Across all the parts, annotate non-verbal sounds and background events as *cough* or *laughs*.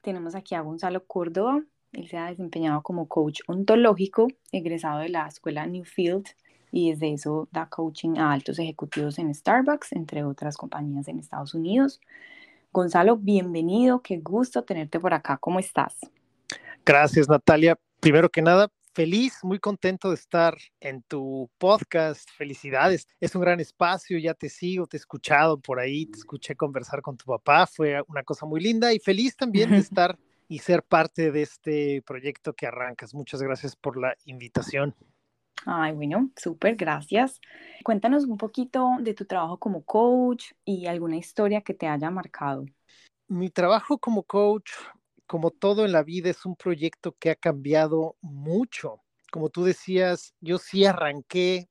tenemos aquí a Gonzalo Córdoba. Él se ha desempeñado como coach ontológico, egresado de la escuela Newfield y desde eso da coaching a altos ejecutivos en Starbucks, entre otras compañías en Estados Unidos. Gonzalo, bienvenido, qué gusto tenerte por acá. ¿Cómo estás? Gracias, Natalia. Primero que nada, feliz, muy contento de estar en tu podcast. Felicidades. Es un gran espacio, ya te sigo, te he escuchado por ahí, te escuché conversar con tu papá, fue una cosa muy linda y feliz también de *laughs* estar y ser parte de este proyecto que arrancas. Muchas gracias por la invitación. Ay, bueno, súper, gracias. Cuéntanos un poquito de tu trabajo como coach y alguna historia que te haya marcado. Mi trabajo como coach como todo en la vida, es un proyecto que ha cambiado mucho. Como tú decías, yo sí arranqué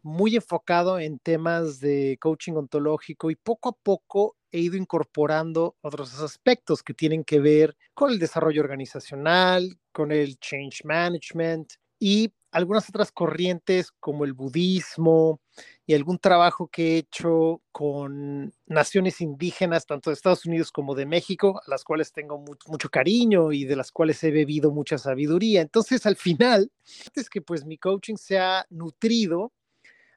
muy enfocado en temas de coaching ontológico y poco a poco he ido incorporando otros aspectos que tienen que ver con el desarrollo organizacional, con el change management y algunas otras corrientes como el budismo y algún trabajo que he hecho con naciones indígenas, tanto de Estados Unidos como de México, a las cuales tengo mucho, cariño y de las cuales he bebido mucha sabiduría. Entonces, al final, es que pues mi coaching se ha nutrido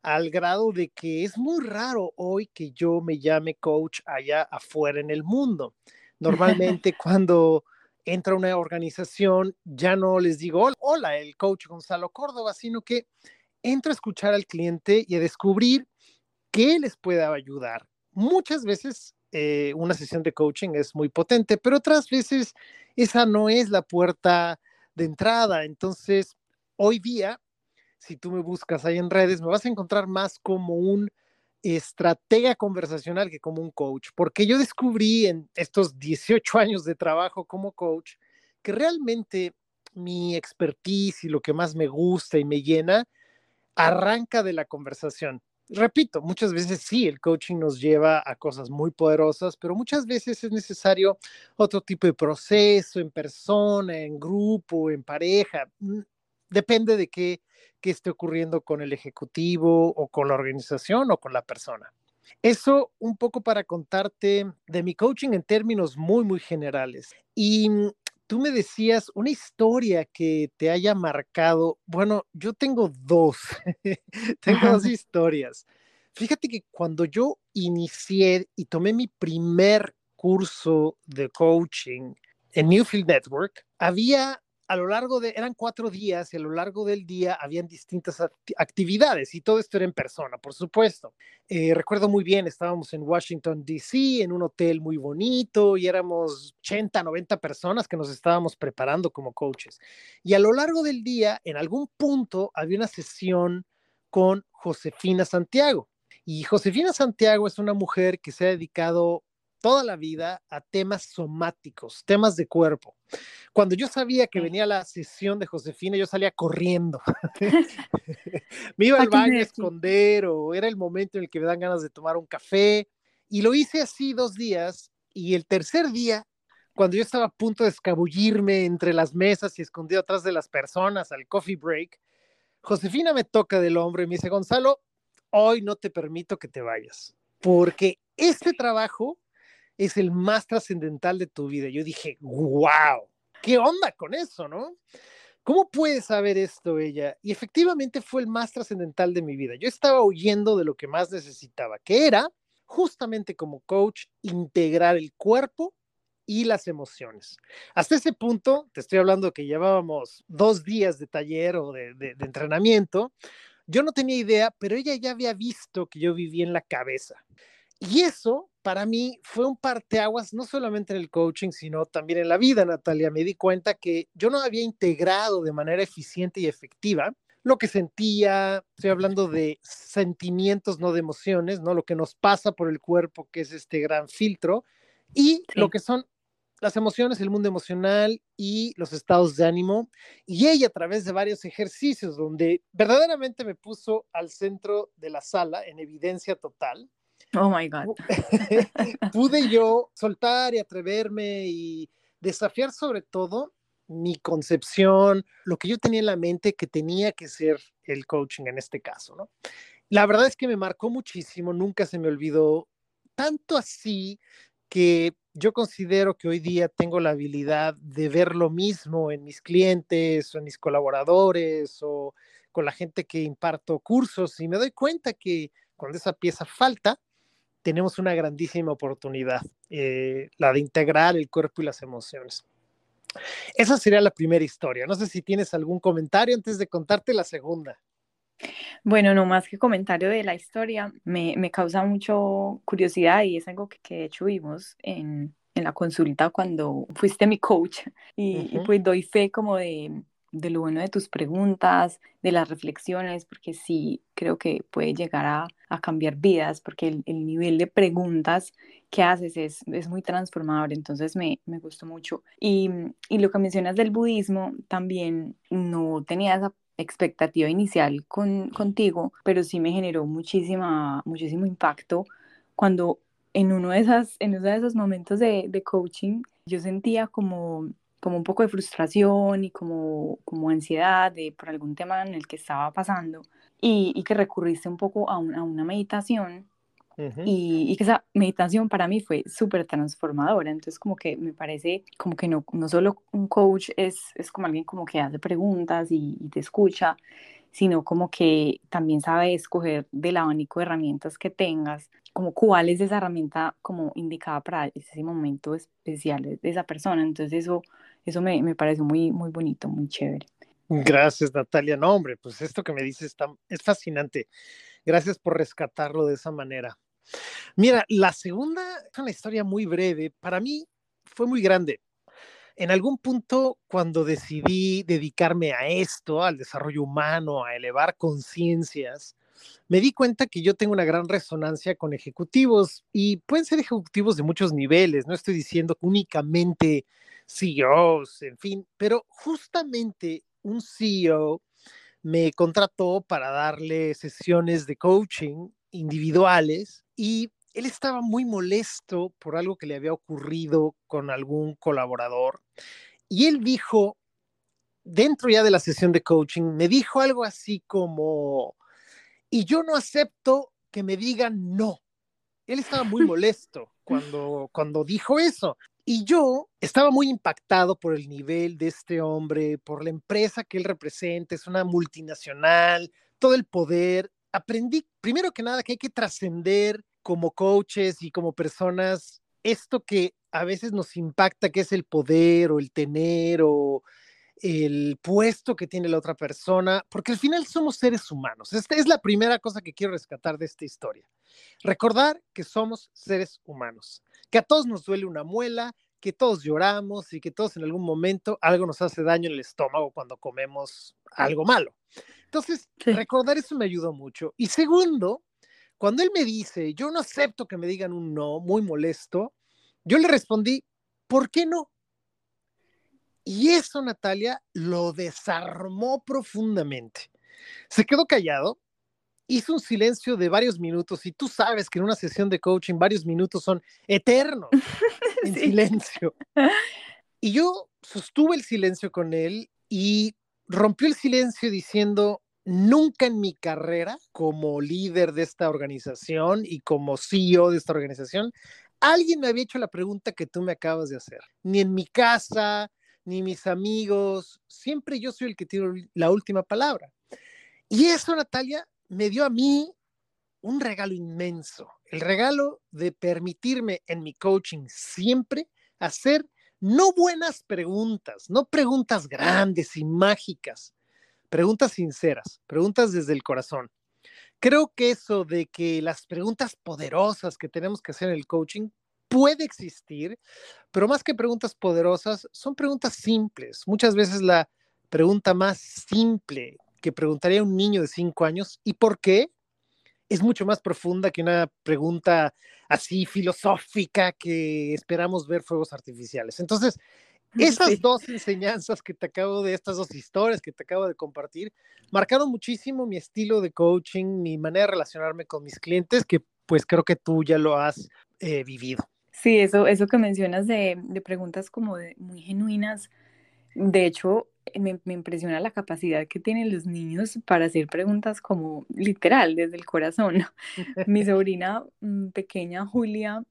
al grado de que es muy raro hoy que yo me llame coach allá afuera en el mundo. *laughs* Normalmente cuando entra una organización, ya no les digo, hola, el coach Gonzalo Córdoba, sino que entro a escuchar al cliente y a descubrir qué les puede ayudar. Muchas veces eh, una sesión de coaching es muy potente, pero otras veces esa no es la puerta de entrada. Entonces, hoy día, si tú me buscas ahí en redes, me vas a encontrar más como un estratega conversacional que como un coach, porque yo descubrí en estos 18 años de trabajo como coach que realmente mi expertise y lo que más me gusta y me llena arranca de la conversación. Repito, muchas veces sí, el coaching nos lleva a cosas muy poderosas, pero muchas veces es necesario otro tipo de proceso en persona, en grupo, en pareja. Depende de qué qué esté ocurriendo con el ejecutivo o con la organización o con la persona. Eso un poco para contarte de mi coaching en términos muy, muy generales. Y mm, tú me decías una historia que te haya marcado. Bueno, yo tengo dos, *laughs* tengo dos historias. Fíjate que cuando yo inicié y tomé mi primer curso de coaching en Newfield Network, había a lo largo de, eran cuatro días y a lo largo del día habían distintas actividades y todo esto era en persona, por supuesto. Eh, recuerdo muy bien, estábamos en Washington, D.C., en un hotel muy bonito y éramos 80, 90 personas que nos estábamos preparando como coaches. Y a lo largo del día, en algún punto, había una sesión con Josefina Santiago. Y Josefina Santiago es una mujer que se ha dedicado toda la vida a temas somáticos, temas de cuerpo. Cuando yo sabía que venía la sesión de Josefina, yo salía corriendo. *laughs* *laughs* me iba al baño a esconder o era el momento en el que me dan ganas de tomar un café. Y lo hice así dos días y el tercer día, cuando yo estaba a punto de escabullirme entre las mesas y escondido atrás de las personas al coffee break, Josefina me toca del hombro y me dice, Gonzalo, hoy no te permito que te vayas, porque este trabajo es el más trascendental de tu vida. Yo dije, wow, ¿qué onda con eso, no? ¿Cómo puede saber esto ella? Y efectivamente fue el más trascendental de mi vida. Yo estaba huyendo de lo que más necesitaba, que era justamente como coach integrar el cuerpo y las emociones. Hasta ese punto, te estoy hablando que llevábamos dos días de taller o de, entrenamiento, yo no tenía idea, pero ella ya había visto que yo vivía en la cabeza. Y eso para mí fue un parteaguas, no solamente en el coaching, sino también en la vida, Natalia. Me di cuenta que yo no había integrado de manera eficiente y efectiva lo que sentía, estoy hablando de sentimientos, no de emociones, ¿no? Lo que nos pasa por el cuerpo, que es este gran filtro, y lo que son las emociones, el mundo emocional y los estados de ánimo. Y ella a través de varios ejercicios donde verdaderamente me puso al centro de la sala en evidencia total, Oh my God. *laughs* pude yo soltar y atreverme y desafiar sobre todo mi concepción, lo que yo tenía en la mente que tenía que ser el coaching en este caso, ¿no? La verdad es que me marcó muchísimo, nunca se me olvidó, tanto así que yo considero que hoy día tengo la habilidad de ver lo mismo en mis clientes o en mis colaboradores o con la gente que imparto cursos y me doy cuenta que cuando esa pieza falta, tenemos una grandísima oportunidad, eh, la de integrar el cuerpo y las emociones. Esa sería la primera historia. No sé si tienes algún comentario antes de contarte la segunda. Bueno, no más que comentario de la historia, me, me causa mucho curiosidad y es algo que, que de hecho vimos en, en, la consulta cuando fuiste mi coach y, y pues doy fe como de, de lo bueno de tus preguntas, de las reflexiones, porque sí creo que puede llegar a, a cambiar vidas, porque el, el, nivel de preguntas que haces es, es muy transformador, entonces me, me gustó mucho. Y, y, lo que mencionas del budismo, también no tenía esa expectativa inicial con, contigo, pero sí me generó muchísima, muchísimo impacto cuando en uno de, esas, en uno de esos momentos de, de coaching yo sentía como como un poco de frustración y como, como ansiedad de, por algún tema en el que estaba pasando y, y que recurriste un poco a, a una meditación y, y, que esa meditación para mí fue súper transformadora. Entonces como que me parece como que no, no solo un coach es, es como alguien como que hace preguntas y, y te escucha, sino como que también sabe escoger del abanico de herramientas que tengas, como cuál es esa herramienta como indicada para ese momento especial de esa persona. Entonces eso eso me, me parece muy, muy bonito, muy chévere. Gracias, Natalia. No, hombre, pues esto que me dices está, es fascinante. Gracias por rescatarlo de esa manera. Mira, la segunda es una historia muy breve. Para mí fue muy grande. En algún punto, cuando decidí dedicarme a esto, al desarrollo humano, a elevar conciencias, me di cuenta que yo tengo una gran resonancia con ejecutivos y pueden ser ejecutivos de muchos niveles. No estoy diciendo únicamente CEOs, en fin, pero justamente un CEO me contrató para darle sesiones de coaching individuales y él estaba muy molesto por algo que le había ocurrido con algún colaborador y él dijo, dentro ya de la sesión de coaching, me dijo algo así como, y yo no acepto que me digan no. Él estaba muy *laughs* molesto cuando, cuando dijo eso. Y yo estaba muy impactado por el nivel de este hombre, por la empresa que él representa, es una multinacional, todo el poder. Aprendí, primero que nada, que hay que trascender como coaches y como personas esto que a veces nos impacta, que es el poder o el tener o el puesto que tiene la otra persona, porque al final somos seres humanos. Esta es la primera cosa que quiero rescatar de esta historia. Recordar que somos seres humanos que a todos nos duele una muela, que todos lloramos y que todos en algún momento algo nos hace daño en el estómago cuando comemos algo malo. Entonces, recordar eso me ayudó mucho. Y segundo, cuando él me dice, yo no acepto que me digan un no, muy molesto, yo le respondí, ¿por qué no? Y eso, Natalia, lo desarmó profundamente. Se quedó callado, hizo un silencio de varios minutos y tú sabes que en una sesión de coaching varios minutos son eternos *laughs* en silencio. Y yo sostuve el silencio con él y rompió el silencio diciendo, nunca en mi carrera como líder de esta organización y como CEO de esta organización, alguien me había hecho la pregunta que tú me acabas de hacer. Ni en mi casa, ni mis amigos, siempre yo soy el que tiene la última palabra. Y eso, Natalia, me dio a mí un regalo inmenso, el regalo de permitirme en mi coaching siempre hacer no buenas preguntas, no preguntas grandes y mágicas, preguntas sinceras, preguntas desde el corazón. Creo que eso de que las preguntas poderosas que tenemos que hacer en el coaching puede existir, pero más que preguntas poderosas, son preguntas simples. Muchas veces la pregunta más simple que preguntaría a un niño de cinco años. ¿Y por qué? Es mucho más profunda que una pregunta así filosófica que esperamos ver fuegos artificiales. Entonces, *laughs* esas dos enseñanzas que te acabo de, estas dos historias que te acabo de compartir, marcaron muchísimo mi estilo de coaching, mi manera de relacionarme con mis clientes, que pues creo que tú ya lo has eh, vivido. Sí, eso, eso que mencionas de, de preguntas como de, muy genuinas, de hecho, me, me, impresiona la capacidad que tienen los niños para hacer preguntas como literal, desde el corazón. *laughs* Mi *laughs* sobrina mm, pequeña, Julia,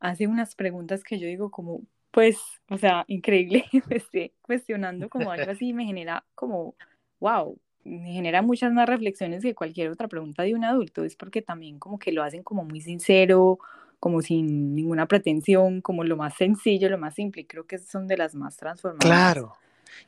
hace unas preguntas que yo digo como, pues, o sea, increíble, *laughs* me esté cuestionando como algo así, me genera como, wow, me genera muchas más reflexiones que cualquier otra pregunta de un adulto, es porque también como que lo hacen como muy sincero, como sin ninguna pretensión, como lo más sencillo, lo más simple, creo que son de las más transformadoras. Claro.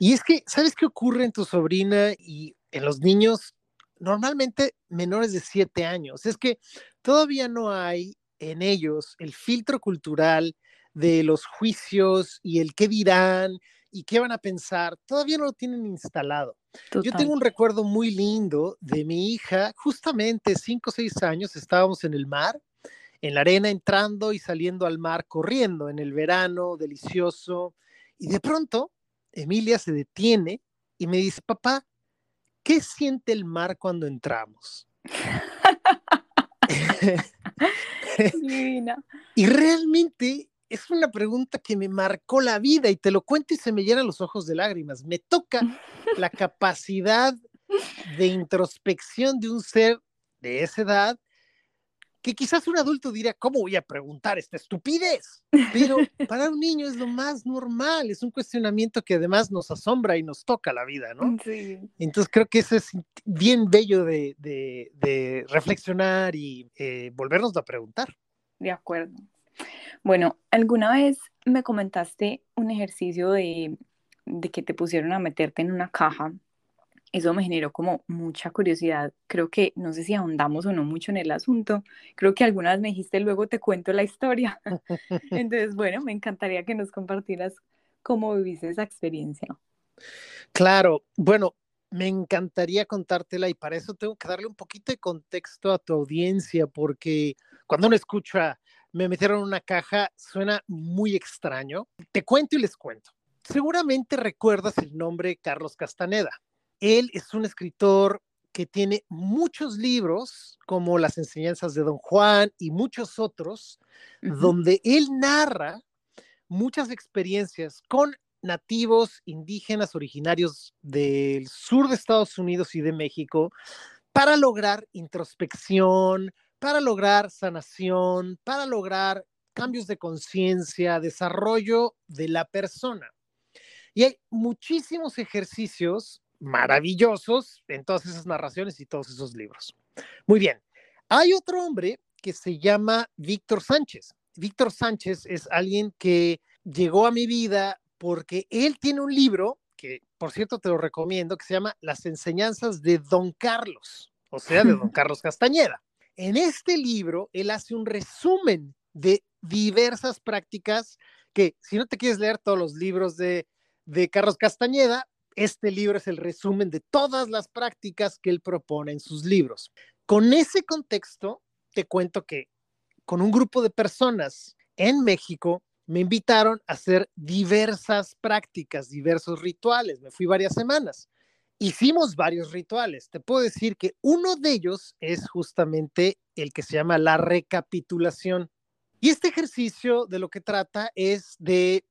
Y es que, ¿sabes qué ocurre en tu sobrina y en los niños normalmente menores de siete años? Es que todavía no hay en ellos el filtro cultural de los juicios y el qué dirán y qué van a pensar, todavía no lo tienen instalado. Yo tengo un recuerdo muy lindo de mi hija, justamente cinco o seis años, estábamos en el mar, en la arena, entrando y saliendo al mar, corriendo en el verano, delicioso, y de pronto Emilia se detiene y me dice, papá, ¿qué siente el mar cuando entramos? *laughs* *laughs* y realmente es una pregunta que me marcó la vida y te lo cuento y se me llenan los ojos de lágrimas. Me toca la *laughs* capacidad de introspección de un ser de esa edad que quizás un adulto diría, ¿cómo voy a preguntar esta estupidez? Pero *laughs* para un niño es lo más normal, es un cuestionamiento que además nos asombra y nos toca la vida, ¿no? Sí. Entonces creo que eso es bien bello de, reflexionar y eh, volvernos a preguntar. De acuerdo. Bueno, alguna vez me comentaste un ejercicio de, de que te pusieron a meterte en una caja eso me generó como mucha curiosidad. Creo que, no sé si ahondamos o no mucho en el asunto, creo que algunas me dijiste, luego te cuento la historia. *laughs* *laughs* Entonces, bueno, me encantaría que nos compartieras cómo viviste esa experiencia. Claro, bueno, me encantaría contártela y para eso tengo que darle un poquito de contexto a tu audiencia, porque cuando uno escucha, me metieron en una caja, suena muy extraño. Te cuento y les cuento. Seguramente recuerdas el nombre Carlos Castaneda. Él es un escritor que tiene muchos libros, como Las enseñanzas de Don Juan y muchos otros, donde él narra muchas experiencias con nativos indígenas originarios del sur de Estados Unidos y de México para lograr introspección, para lograr sanación, para lograr cambios de conciencia, desarrollo de la persona. Y hay muchísimos ejercicios maravillosos en todas esas narraciones y todos esos libros. Muy bien, hay otro hombre que se llama Víctor Sánchez. Víctor Sánchez es alguien que llegó a mi vida porque él tiene un libro que, por cierto, te lo recomiendo, que se llama Las enseñanzas de Don Carlos, o sea, de Don *laughs* Carlos Castañeda. En este libro, él hace un resumen de diversas prácticas que, si no te quieres leer todos los libros de, de Carlos Castañeda, este libro es el resumen de todas las prácticas que él propone en sus libros. Con ese contexto, te cuento que con un grupo de personas en México me invitaron a hacer diversas prácticas, diversos rituales. Me fui varias semanas. Hicimos varios rituales. Te puedo decir que uno de ellos es justamente el que se llama la recapitulación. Y este ejercicio de lo que trata es de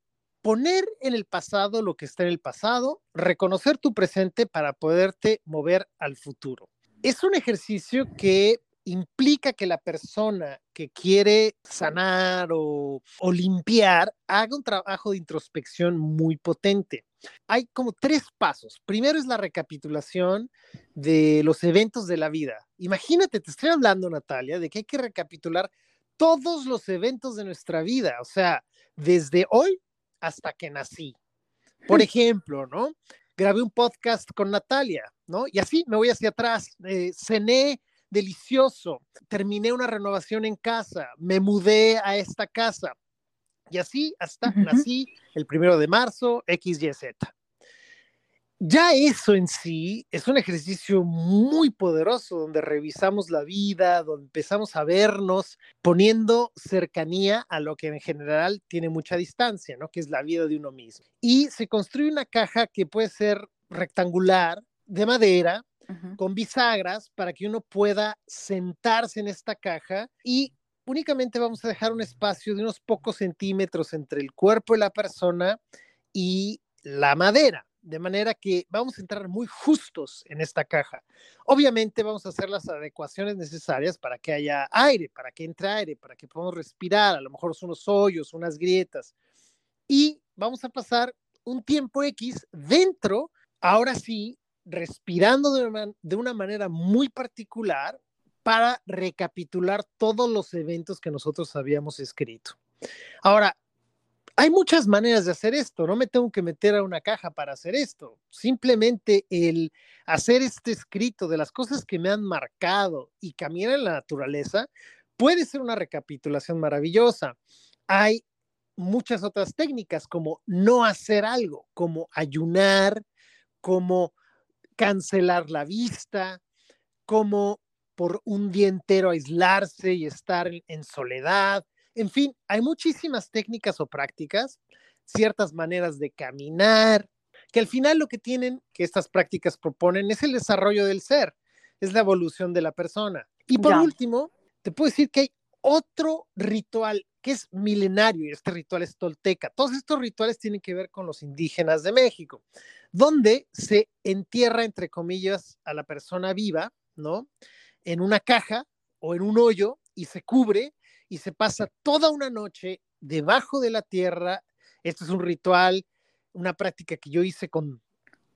poner en el pasado lo que está en el pasado, reconocer tu presente para poderte mover al futuro. Es un ejercicio que implica que la persona que quiere sanar o, limpiar haga un trabajo de introspección muy potente. Hay como tres pasos. Primero es la recapitulación de los eventos de la vida. Imagínate, te estoy hablando, Natalia, de que hay que recapitular todos los eventos de nuestra vida. O sea, desde hoy hasta que nací. Por ejemplo, ¿no? Grabé un podcast con Natalia, ¿no? Y así me voy hacia atrás. Eh, cené delicioso, terminé una renovación en casa, me mudé a esta casa. Y así hasta nací el primero de marzo, X, Y, Z. Ya eso en sí es un ejercicio muy poderoso donde revisamos la vida, donde empezamos a vernos poniendo cercanía a lo que en general tiene mucha distancia, ¿no? Que es la vida de uno mismo. Y se construye una caja que puede ser rectangular, de madera, con bisagras, para que uno pueda sentarse en esta caja y únicamente vamos a dejar un espacio de unos pocos centímetros entre el cuerpo de la persona y la madera de manera que vamos a entrar muy justos en esta caja. Obviamente vamos a hacer las adecuaciones necesarias para que haya aire, para que entre aire, para que podamos respirar, a lo mejor son unos hoyos, unas grietas. Y vamos a pasar un tiempo X dentro, ahora sí, respirando de una, de una manera muy particular para recapitular todos los eventos que nosotros habíamos escrito. Ahora, hay muchas maneras de hacer esto, no me tengo que meter a una caja para hacer esto. Simplemente el hacer este escrito de las cosas que me han marcado y caminar en la naturaleza puede ser una recapitulación maravillosa. Hay muchas otras técnicas como no hacer algo, como ayunar, como cancelar la vista, como por un día entero aislarse y estar en soledad, en fin, hay muchísimas técnicas o prácticas, ciertas maneras de caminar, que al final lo que tienen, que estas prácticas proponen, es el desarrollo del ser, es la evolución de la persona. Y por último, te puedo decir que hay otro ritual que es milenario y este ritual es tolteca. Todos estos rituales tienen que ver con los indígenas de México, donde se entierra, entre comillas, a la persona viva, ¿no? En una caja o en un hoyo y se cubre y se pasa toda una noche debajo de la tierra. Esto es un ritual, una práctica que yo hice con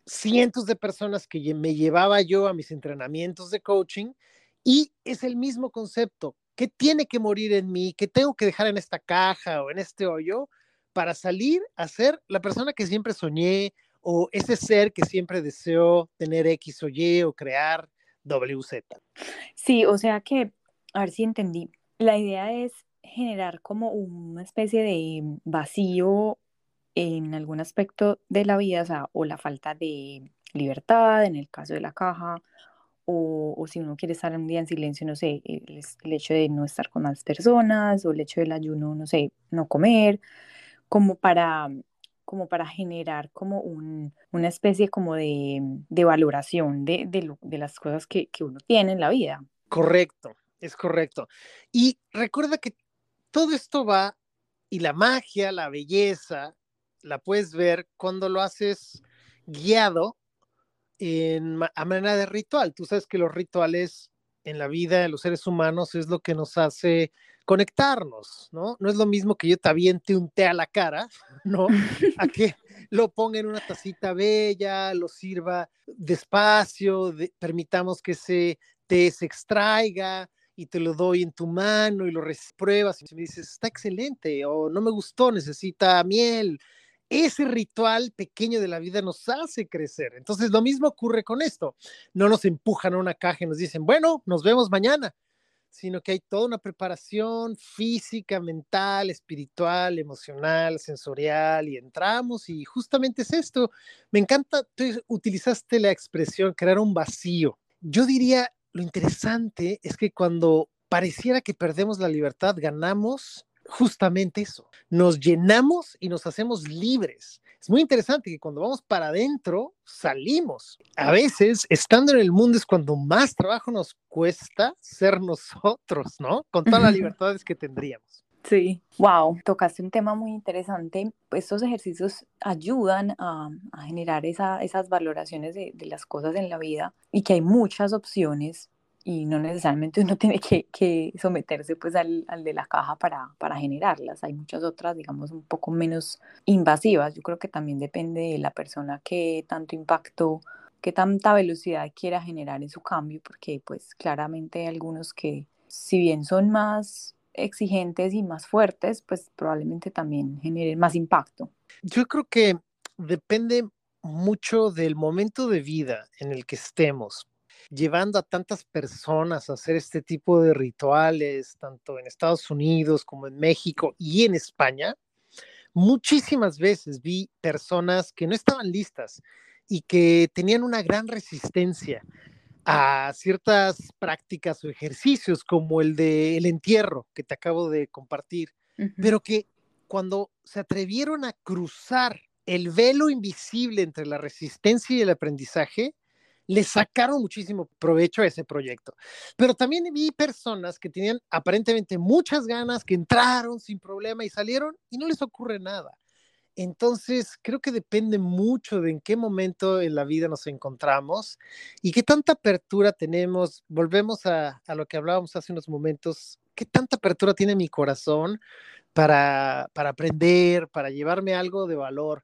cientos de personas que me llevaba yo a mis entrenamientos de coaching y es el mismo concepto. ¿Qué tiene que morir en mí? ¿Qué tengo que dejar en esta caja o en este hoyo para salir a ser la persona que siempre soñé o ese ser que siempre deseo tener X o Y o crear WZ? Sí, o sea que, a ver si entendí. La idea es generar como una especie de vacío en algún aspecto de la vida, o, sea, o la falta de libertad, en el caso de la caja, o, si uno quiere estar un día en silencio, no sé, el, hecho de no estar con más personas, o el hecho del ayuno, no sé, no comer, como para, como para generar como un, una especie como de, de valoración de, de, de las cosas que, que uno tiene en la vida. Correcto. Es correcto. Y recuerda que todo esto va y la magia, la belleza, la puedes ver cuando lo haces guiado en, a manera de ritual. Tú sabes que los rituales en la vida de los seres humanos es lo que nos hace conectarnos, ¿no? No es lo mismo que yo te aviente un té a la cara, *laughs* ¿no? A *laughs* que lo ponga en una tacita bella, lo sirva despacio, permitamos que ese té se extraiga, y te lo doy en tu mano y lo pruebas y me dices, está excelente o no me gustó, necesita miel. Ese ritual pequeño de la vida nos hace crecer. Entonces, lo mismo ocurre con esto. No nos empujan a una caja y nos dicen, bueno, nos vemos mañana, sino que hay toda una preparación física, mental, espiritual, emocional, sensorial, y entramos y justamente es esto. Me encanta, tú utilizaste la expresión crear un vacío. Yo diría, lo interesante es que cuando pareciera que perdemos la libertad, ganamos justamente eso. Nos llenamos y nos hacemos libres. Es muy interesante que cuando vamos para adentro, salimos. A veces, estando en el mundo es cuando más trabajo nos cuesta ser nosotros, ¿no? Con todas las *laughs* libertades que tendríamos. Sí, wow, tocaste un tema muy interesante. Estos ejercicios ayudan a, generar esas valoraciones de, las cosas en la vida y que hay muchas opciones y no necesariamente uno *laughs* tiene que, someterse pues al, de la caja para, generarlas. Hay muchas otras, digamos, un poco menos invasivas. Yo creo que también depende de la persona que tanto impacto, qué tanta velocidad quiera generar en su cambio, porque pues claramente hay algunos que si bien son más exigentes y más fuertes, pues probablemente también generen más impacto. Yo creo que depende mucho del momento de vida en el que estemos, llevando a tantas personas a hacer este tipo de rituales, tanto en Estados Unidos como en México y en España. Muchísimas veces vi personas que no estaban listas y que tenían una gran resistencia a ciertas prácticas o ejercicios como el del entierro que te acabo de compartir, pero que cuando se atrevieron a cruzar el velo invisible entre la resistencia y el aprendizaje, le sacaron muchísimo provecho a ese proyecto. Pero también vi personas que tenían aparentemente muchas ganas, que entraron sin problema y salieron y no les ocurre nada. Entonces, creo que depende mucho de en qué momento en la vida nos encontramos y qué tanta apertura tenemos. Volvemos a, lo que hablábamos hace unos momentos, qué tanta apertura tiene mi corazón para, para aprender, para llevarme algo de valor.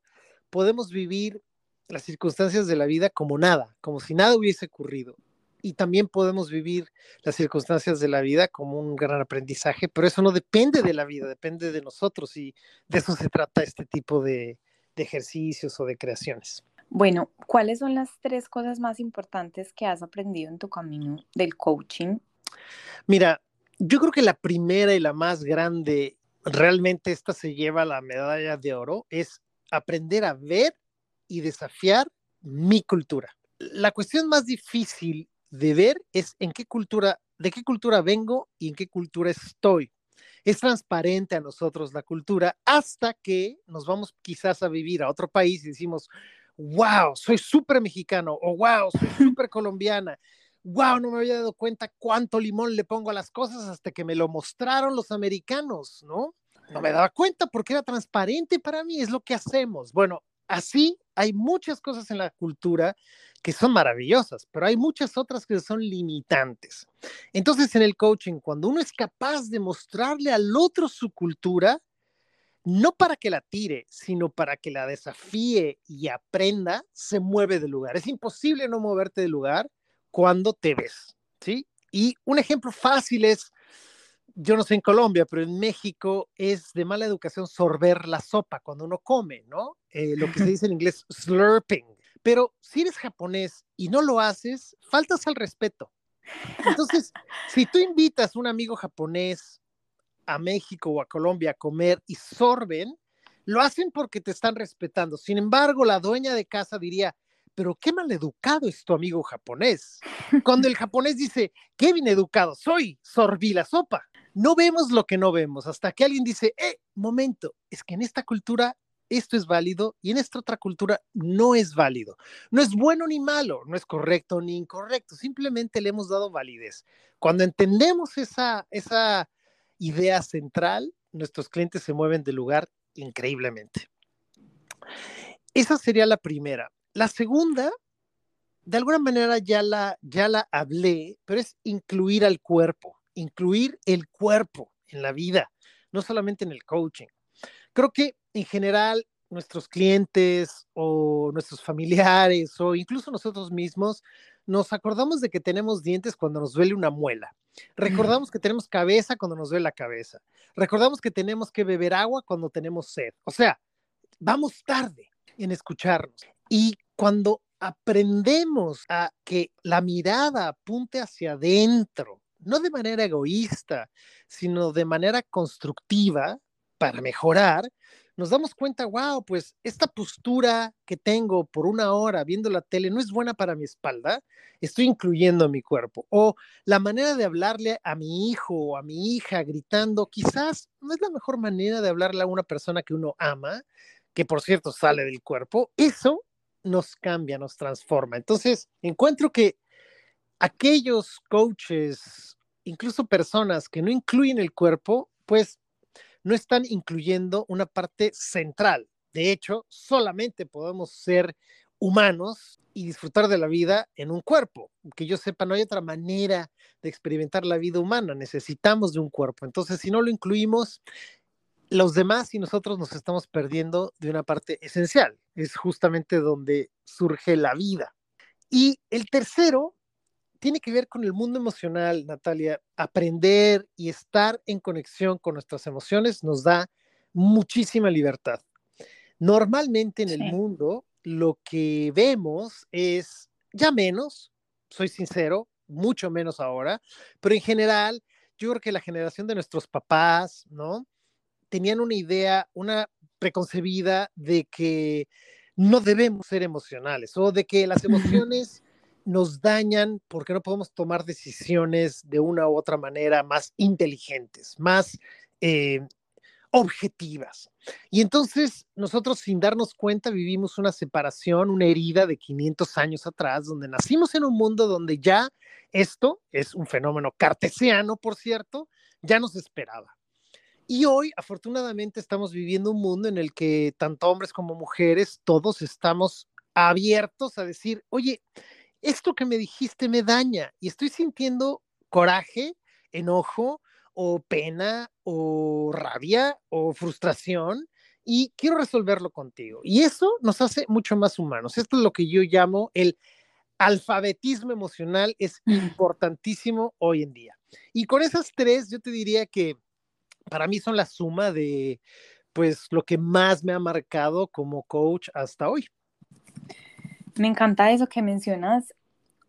Podemos vivir las circunstancias de la vida como nada, como si nada hubiese ocurrido y también podemos vivir las circunstancias de la vida como un gran aprendizaje, pero eso no depende de la vida, depende de nosotros y de eso se trata este tipo de, de ejercicios o de creaciones. Bueno, ¿cuáles son las tres cosas más importantes que has aprendido en tu camino del coaching? Mira, yo creo que la primera y la más grande, realmente esta se lleva la medalla de oro, es aprender a ver y desafiar mi cultura. La cuestión más difícil de ver es en qué cultura, de qué cultura vengo y en qué cultura estoy. Es transparente a nosotros la cultura hasta que nos vamos quizás a vivir a otro país y decimos, wow, soy súper mexicano o wow, soy *laughs* súper colombiana. Wow, no me había dado cuenta cuánto limón le pongo a las cosas hasta que me lo mostraron los americanos, ¿no? No me daba cuenta porque era transparente para mí, es lo que hacemos. Bueno, así hay muchas cosas en la cultura que son maravillosas, pero hay muchas otras que son limitantes. Entonces, en el coaching, cuando uno es capaz de mostrarle al otro su cultura, no para que la tire, sino para que la desafíe y aprenda, se mueve de lugar. Es imposible no moverte de lugar cuando te ves, ¿sí? Y un ejemplo fácil es, yo no sé en Colombia, pero en México es de mala educación sorber la sopa cuando uno come, ¿no? Eh, lo que se *laughs* dice en inglés slurping. Pero si eres japonés y no lo haces, faltas al respeto. Entonces, si tú invitas a un amigo japonés a México o a Colombia a comer y sorben, lo hacen porque te están respetando. Sin embargo, la dueña de casa diría, pero qué mal educado es tu amigo japonés. Cuando el japonés dice, qué bien educado soy, sorbí la sopa. No vemos lo que no vemos hasta que alguien dice, eh, momento, es que en esta cultura esto es válido y en esta otra cultura no es válido. No es bueno ni malo, no es correcto ni incorrecto, simplemente le hemos dado validez. Cuando entendemos esa, esa idea central, nuestros clientes se mueven de lugar increíblemente. Esa sería la primera. La segunda, de alguna manera ya la, ya la hablé, pero es incluir al cuerpo, incluir el cuerpo en la vida, no solamente en el coaching. Creo que en general nuestros clientes o nuestros familiares o incluso nosotros mismos nos acordamos de que tenemos dientes cuando nos duele una muela. Recordamos que tenemos cabeza cuando nos duele la cabeza. Recordamos que tenemos que beber agua cuando tenemos sed. O sea, vamos tarde en escucharnos. Y cuando aprendemos a que la mirada apunte hacia adentro, no de manera egoísta, sino de manera constructiva para mejorar, nos damos cuenta, wow, pues esta postura que tengo por una hora viendo la tele no es buena para mi espalda, estoy incluyendo a mi cuerpo. O la manera de hablarle a mi hijo o a mi hija gritando, quizás no es la mejor manera de hablarle a una persona que uno ama, que por cierto sale del cuerpo. Eso nos cambia, nos transforma. Entonces, encuentro que aquellos coaches, incluso personas que no incluyen el cuerpo, pues no están incluyendo una parte central. De hecho, solamente podemos ser humanos y disfrutar de la vida en un cuerpo. Que yo sepa, no hay otra manera de experimentar la vida humana. Necesitamos de un cuerpo. Entonces, si no lo incluimos, los demás y nosotros nos estamos perdiendo de una parte esencial. Es justamente donde surge la vida. Y el tercero tiene que ver con el mundo emocional, Natalia. Aprender y estar en conexión con nuestras emociones nos da muchísima libertad. Normalmente en el mundo lo que vemos es ya menos, soy sincero, mucho menos ahora, pero en general yo creo que la generación de nuestros papás, ¿no? Tenían una idea, una preconcebida de que no debemos ser emocionales o de que las *laughs* emociones nos dañan porque no podemos tomar decisiones de una u otra manera más inteligentes, más eh, objetivas. Y entonces nosotros sin darnos cuenta vivimos una separación, una herida de 500 años atrás, donde nacimos en un mundo donde ya esto es un fenómeno cartesiano, por cierto, ya nos esperaba. Y hoy, afortunadamente, estamos viviendo un mundo en el que tanto hombres como mujeres, todos estamos abiertos a decir, oye, esto que me dijiste me daña y estoy sintiendo coraje, enojo o pena o rabia o frustración y quiero resolverlo contigo. Y eso nos hace mucho más humanos. Esto es lo que yo llamo el alfabetismo emocional, es importantísimo hoy en día. Y con esas tres, yo te diría que para mí son la suma de, pues, lo que más me ha marcado como coach hasta hoy. Me encanta eso que mencionas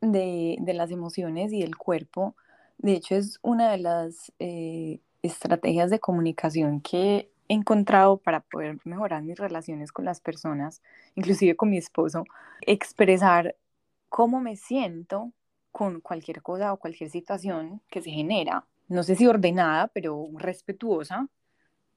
de, las emociones y el cuerpo. De hecho, es una de las eh, estrategias de comunicación que he encontrado para poder mejorar mis relaciones con las personas, inclusive con mi esposo, expresar cómo me siento con cualquier cosa o cualquier situación que se genera. No sé si ordenada, pero respetuosa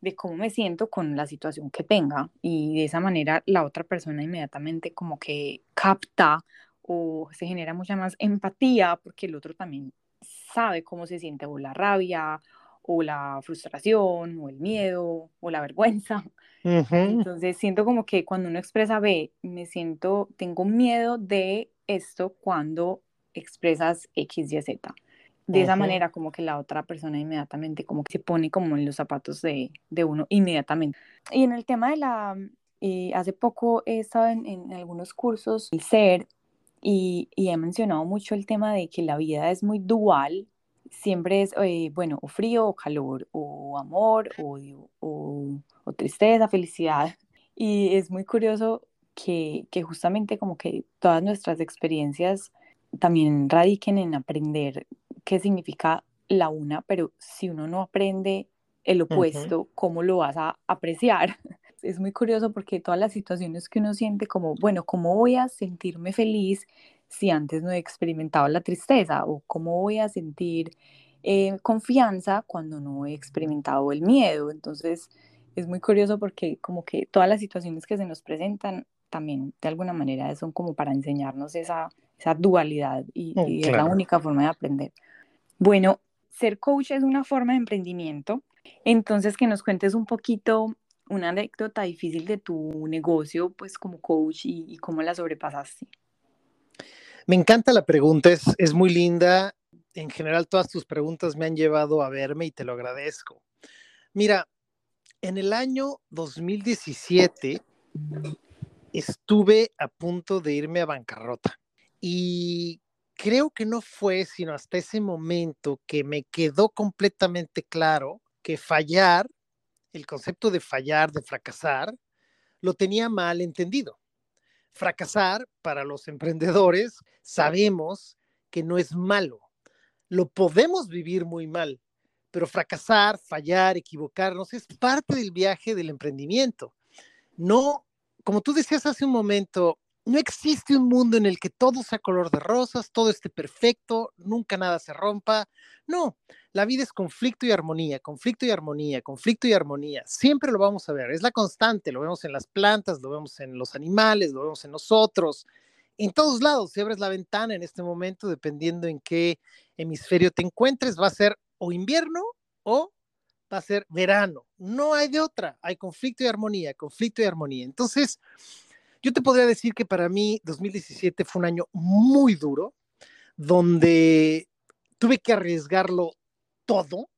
de cómo me siento con la situación que tenga. Y de esa manera la otra persona inmediatamente como que capta o se genera mucha más empatía porque el otro también sabe cómo se siente o la rabia o la frustración o el miedo o la *laughs* vergüenza. Entonces siento como que cuando uno expresa, ve, me siento, tengo miedo de esto cuando expresas X, Y, Z. De esa manera como que la otra persona inmediatamente como que se pone como en los zapatos de, de uno inmediatamente. Y en el tema de la, y hace poco he estado en, en algunos cursos, el ser, y, y, he mencionado mucho el tema de que la vida es muy dual, siempre es, eh, bueno, o frío o calor, o amor, o, o, o, tristeza, felicidad. *laughs* Y es muy curioso que, que justamente como que todas nuestras experiencias también radiquen en aprender qué significa la una, pero si uno no aprende el opuesto, ¿cómo lo vas a apreciar? *laughs* es muy curioso porque todas las situaciones que uno siente como, bueno, ¿cómo voy a sentirme feliz si antes no he experimentado la tristeza? ¿O cómo voy a sentir eh, confianza cuando no he experimentado el miedo? Entonces, es muy curioso porque como que todas las situaciones que se nos presentan también de alguna manera son como para enseñarnos esa, esa dualidad y, mm, y es la única forma de aprender. Bueno, ser coach es una forma de emprendimiento. Entonces, que nos cuentes un poquito una anécdota difícil de tu negocio, pues como coach y, cómo la sobrepasaste. Me encanta la pregunta, es, es muy linda. En general, todas tus preguntas me han llevado a verme y te lo agradezco. Mira, en el año 2017 estuve a punto de irme a bancarrota y creo que no fue sino hasta ese momento que me quedó completamente claro que fallar el concepto de fallar, de fracasar, lo tenía mal entendido. Fracasar para los emprendedores sabemos que no es malo. Lo podemos vivir muy mal, pero fracasar, fallar, equivocarnos es parte del viaje del emprendimiento. No, como tú decías hace un momento, no existe un mundo en el que todo sea color de rosas, todo esté perfecto, nunca nada se rompa. No, la vida es conflicto y armonía, conflicto y armonía, conflicto y armonía. Siempre lo vamos a ver, es la constante, lo vemos en las plantas, lo vemos en los animales, lo vemos en nosotros, en todos lados. Si abres la ventana en este momento, dependiendo en qué hemisferio te encuentres, va a ser o invierno o va a ser verano. No hay de otra, hay conflicto y armonía, conflicto y armonía. Entonces, yo te podría decir que para mí 2017 fue un año muy duro, donde tuve que arriesgarlo todo,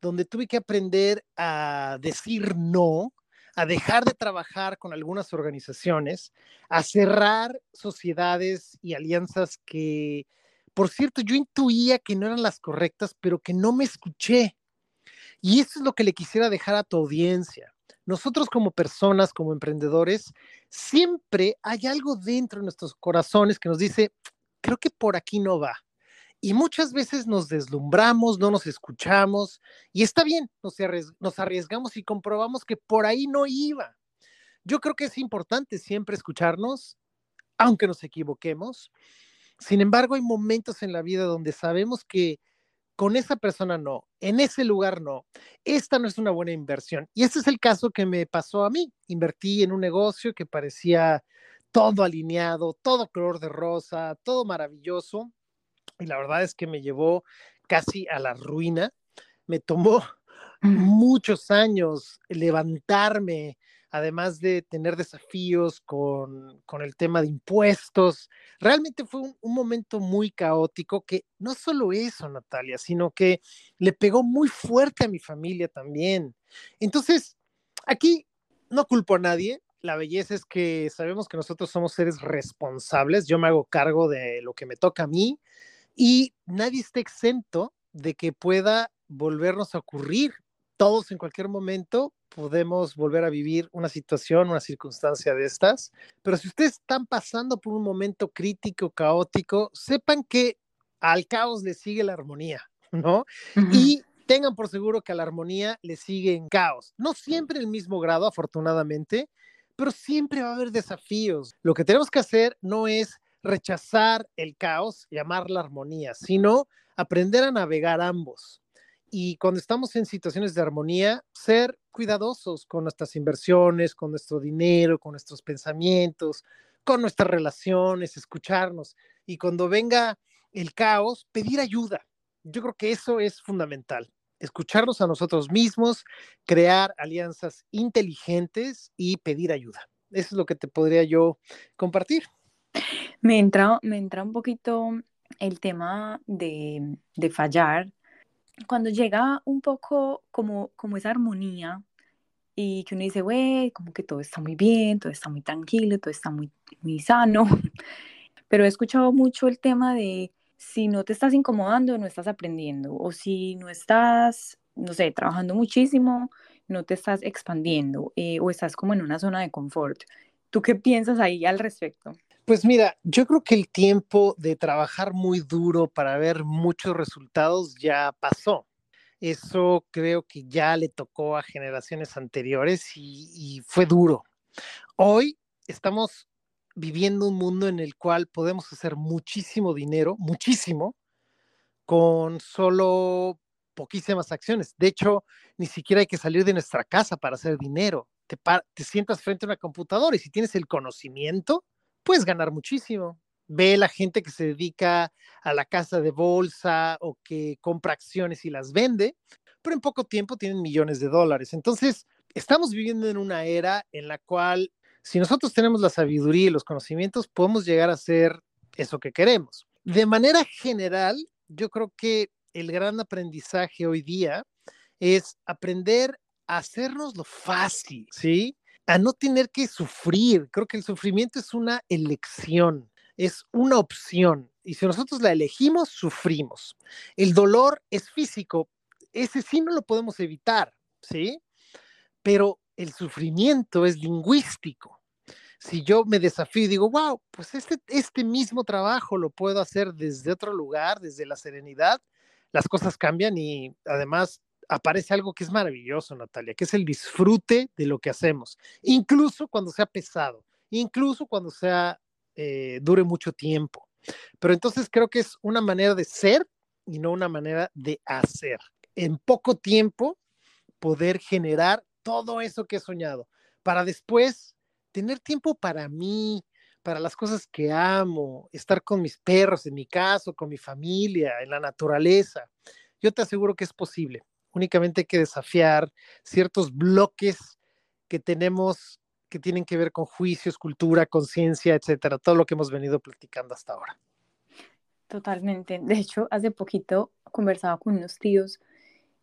donde tuve que aprender a decir no, a dejar de trabajar con algunas organizaciones, a cerrar sociedades y alianzas que, por cierto, yo intuía que no eran las correctas, pero que no me escuché. Y eso es lo que le quisiera dejar a tu audiencia nosotros como personas, como emprendedores, siempre hay algo dentro de nuestros corazones que nos dice, creo que por aquí no va. Y muchas veces nos deslumbramos, no nos escuchamos, y está bien, nos, arriesgamos y comprobamos que por ahí no iba. Yo creo que es importante siempre escucharnos, aunque nos equivoquemos. Sin embargo, hay momentos en la vida donde sabemos que con esa persona no, en ese lugar no, esta no es una buena inversión. Y este es el caso que me pasó a mí. Invertí en un negocio que parecía todo alineado, todo color de rosa, todo maravilloso. Y la verdad es que me llevó casi a la ruina. Me tomó muchos años levantarme, además de tener desafíos con, el tema de impuestos. Realmente fue un, un, momento muy caótico que no solo eso, Natalia, sino que le pegó muy fuerte a mi familia también. Entonces, aquí no culpo a nadie. La belleza es que sabemos que nosotros somos seres responsables. Yo me hago cargo de lo que me toca a mí y nadie está exento de que pueda volvernos a ocurrir. Todos en cualquier momento podemos volver a vivir una situación, una circunstancia de estas. Pero si ustedes están pasando por un momento crítico, caótico, sepan que al caos le sigue la armonía, ¿no? Y tengan por seguro que a la armonía le sigue en caos. No siempre el mismo grado, afortunadamente, pero siempre va a haber desafíos. Lo que tenemos que hacer no es rechazar el caos, llamar la armonía, sino aprender a navegar ambos. Y cuando estamos en situaciones de armonía, ser cuidadosos con nuestras inversiones, con nuestro dinero, con nuestros pensamientos, con nuestras relaciones, escucharnos. Y cuando venga el caos, pedir ayuda. Yo creo que eso es fundamental escucharnos a nosotros mismos, crear alianzas inteligentes y pedir ayuda. Eso es lo que te podría yo compartir. Me entra, me entra un poquito el tema de, de fallar. Cuando llega un poco como, como esa armonía y que uno dice, güey, como que todo está muy bien, todo está muy tranquilo, todo está muy, muy sano. *laughs* Pero he escuchado mucho el tema de si no te estás incomodando, no estás aprendiendo. O si no estás, no sé, trabajando muchísimo, no te estás expandiendo eh, o estás como en una zona de confort. ¿Tú qué piensas ahí al respecto? Pues mira, yo creo que el tiempo de trabajar muy duro para ver muchos resultados ya pasó. Eso creo que ya le tocó a generaciones anteriores y, fue duro. Hoy estamos viviendo un mundo en el cual podemos hacer muchísimo dinero, muchísimo, con solo poquísimas acciones. De hecho, ni siquiera hay que salir de nuestra casa para hacer dinero. Te, te sientas frente a una computadora y si tienes el conocimiento, puedes ganar muchísimo. Ve la gente que se dedica a la casa de bolsa o que compra acciones y las vende, pero en poco tiempo tienen millones de dólares. Entonces, estamos viviendo en una era en la cual si nosotros tenemos la sabiduría y los conocimientos, podemos llegar a ser eso que queremos. De manera general, yo creo que el gran aprendizaje hoy día es aprender a hacernos lo fácil, ¿sí? A no tener que sufrir. Creo que el sufrimiento es una elección, es una opción. Y si nosotros la elegimos, sufrimos. El dolor es físico, ese sí no lo podemos evitar, ¿sí? Pero el sufrimiento es lingüístico. Si yo me desafío y digo, wow, pues este, este mismo trabajo lo puedo hacer desde otro lugar, desde la serenidad, las cosas cambian y además aparece algo que es maravilloso, Natalia, que es el disfrute de lo que hacemos, incluso cuando sea pesado, incluso cuando sea eh, dure mucho tiempo. Pero entonces creo que es una manera de ser y no una manera de hacer. En poco tiempo poder generar todo eso que he soñado, para después tener tiempo para mí, para las cosas que amo, estar con mis perros, en mi caso, con mi familia, en la naturaleza. Yo te aseguro que es posible. Únicamente hay que desafiar ciertos bloques que tenemos que tienen que ver con juicios, cultura, conciencia, etcétera, todo lo que hemos venido platicando hasta ahora. Totalmente. De hecho, hace poquito conversaba con unos tíos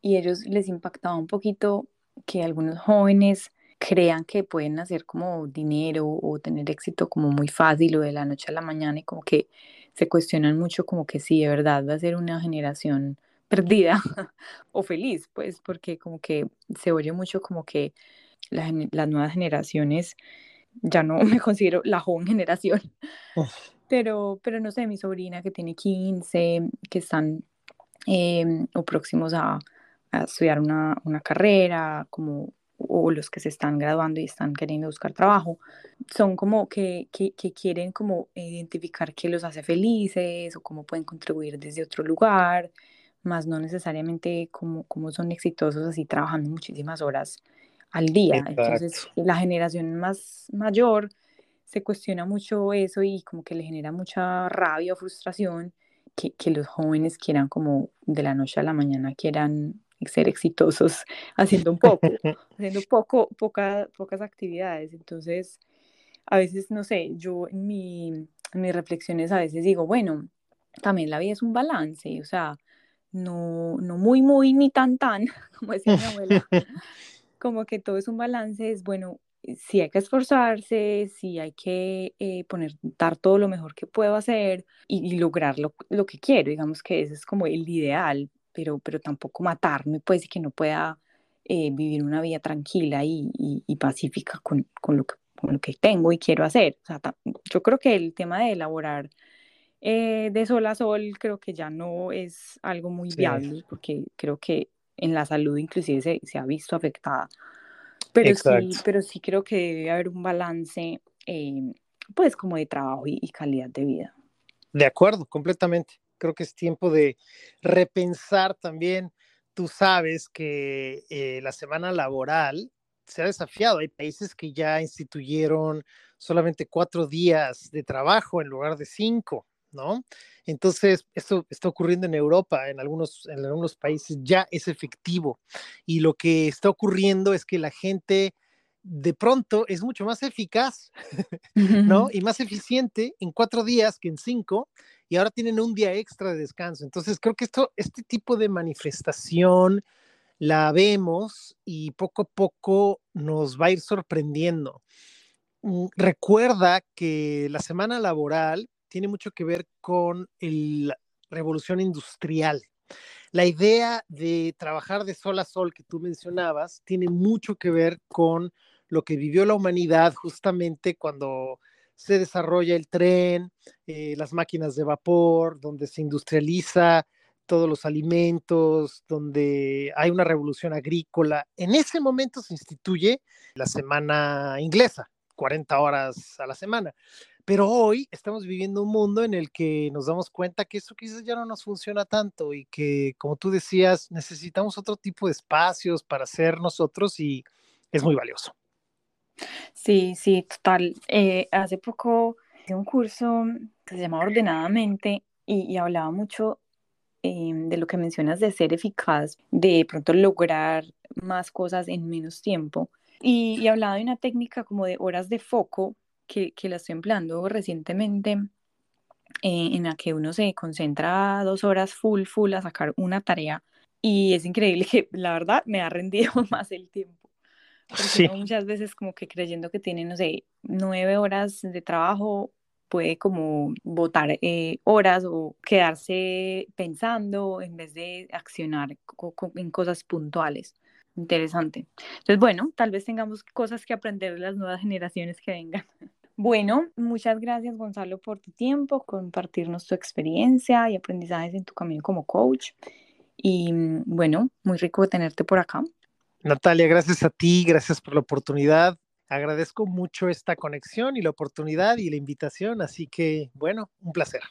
y ellos les impactaba un poquito que algunos jóvenes crean que pueden hacer como dinero o tener éxito como muy fácil o de la noche a la mañana y como que se cuestionan mucho como que sí, de verdad va a ser una generación perdida *laughs* o feliz, pues porque como que se oye mucho como que las nuevas generaciones, ya no *laughs* me considero la joven generación, pero, pero no sé, mi sobrina que tiene 15, que están em, o próximos a a estudiar una, una carrera, como o los que se están graduando y están queriendo buscar trabajo, son como que, que, que, quieren como identificar qué los hace felices o cómo pueden contribuir desde otro lugar, más no necesariamente como, como son exitosos así trabajando muchísimas horas al día. Entonces, la generación más mayor se cuestiona mucho eso y como que le genera mucha rabia o frustración que, que los jóvenes quieran como de la noche a la mañana quieran ser exitosos *laughs* haciendo un poco, *laughs* haciendo poco, poca, pocas actividades. Entonces, a veces, no sé, yo en, mi, en mis reflexiones a veces digo, bueno, también la vida es un balance, o sea, no, no muy, muy, ni tan, tan, *laughs* como decía mi abuela, *laughs* como que todo es un balance, es bueno, si hay que esforzarse, si hay que eh, poner, dar todo lo mejor que puedo hacer y, lograr lo, lo, que quiero, digamos que ese es como el ideal, pero, pero tampoco matarme, pues, y que no pueda eh, vivir una vida tranquila y, y, pacífica con, con, lo que, con lo que tengo y quiero hacer. O sea, yo creo que el tema de elaborar eh, de sol a sol creo que ya no es algo muy viable, porque creo que en la salud inclusive se, se ha visto afectada. Pero sí, pero sí creo que debe haber un balance, eh, pues como de trabajo y, y calidad de vida. De acuerdo, completamente. Creo que es tiempo de repensar también. Tú sabes que eh, la semana laboral se ha desafiado. Hay países que ya instituyeron solamente cuatro días de trabajo en lugar de cinco. ¿No? Entonces, esto está ocurriendo en Europa, en algunos, en algunos países ya es efectivo. Y lo que está ocurriendo es que la gente de pronto es mucho más eficaz, *laughs* ¿no? Y más eficiente en cuatro días que en cinco, y ahora tienen un día extra de descanso. Entonces, creo que esto, este tipo de manifestación la vemos y poco a poco nos va a ir sorprendiendo. Mm, recuerda que la semana laboral tiene mucho que ver con la revolución industrial. La idea de trabajar de sol a sol que tú mencionabas tiene mucho que ver con lo que vivió la humanidad justamente cuando se desarrolla el tren, eh, las máquinas de vapor, donde se industrializa todos los alimentos, donde hay una revolución agrícola. En ese momento se instituye la semana inglesa, 40 horas a la semana. Pero hoy estamos viviendo un mundo en el que nos damos cuenta que eso quizás ya no nos funciona tanto y que, como tú decías, necesitamos otro tipo de espacios para ser nosotros y es muy valioso. Sí, sí, total. Eh, hace poco hice un curso que se llama Ordenadamente y, hablaba mucho eh, de lo que mencionas de ser eficaz, de pronto lograr más cosas en menos tiempo. Y, y hablaba de una técnica como de horas de foco que, que la estoy empleando recientemente, eh, en la que uno se concentra dos horas full, full a sacar una tarea y es increíble que la verdad me ha rendido *laughs* más el tiempo. Porque muchas veces como que creyendo que tiene, no sé, nueve horas de trabajo, puede como votar eh, horas o quedarse pensando en vez de accionar en cosas puntuales. Interesante. Entonces, bueno, tal vez tengamos cosas que aprender de las nuevas generaciones que vengan. *laughs* Bueno, muchas gracias Gonzalo por tu tiempo, compartirnos tu experiencia y aprendizajes en tu camino como coach. Y mm, bueno, muy rico tenerte por acá. Natalia, gracias a ti, gracias por la oportunidad. Agradezco mucho esta conexión y la oportunidad y la invitación, así que bueno, un placer.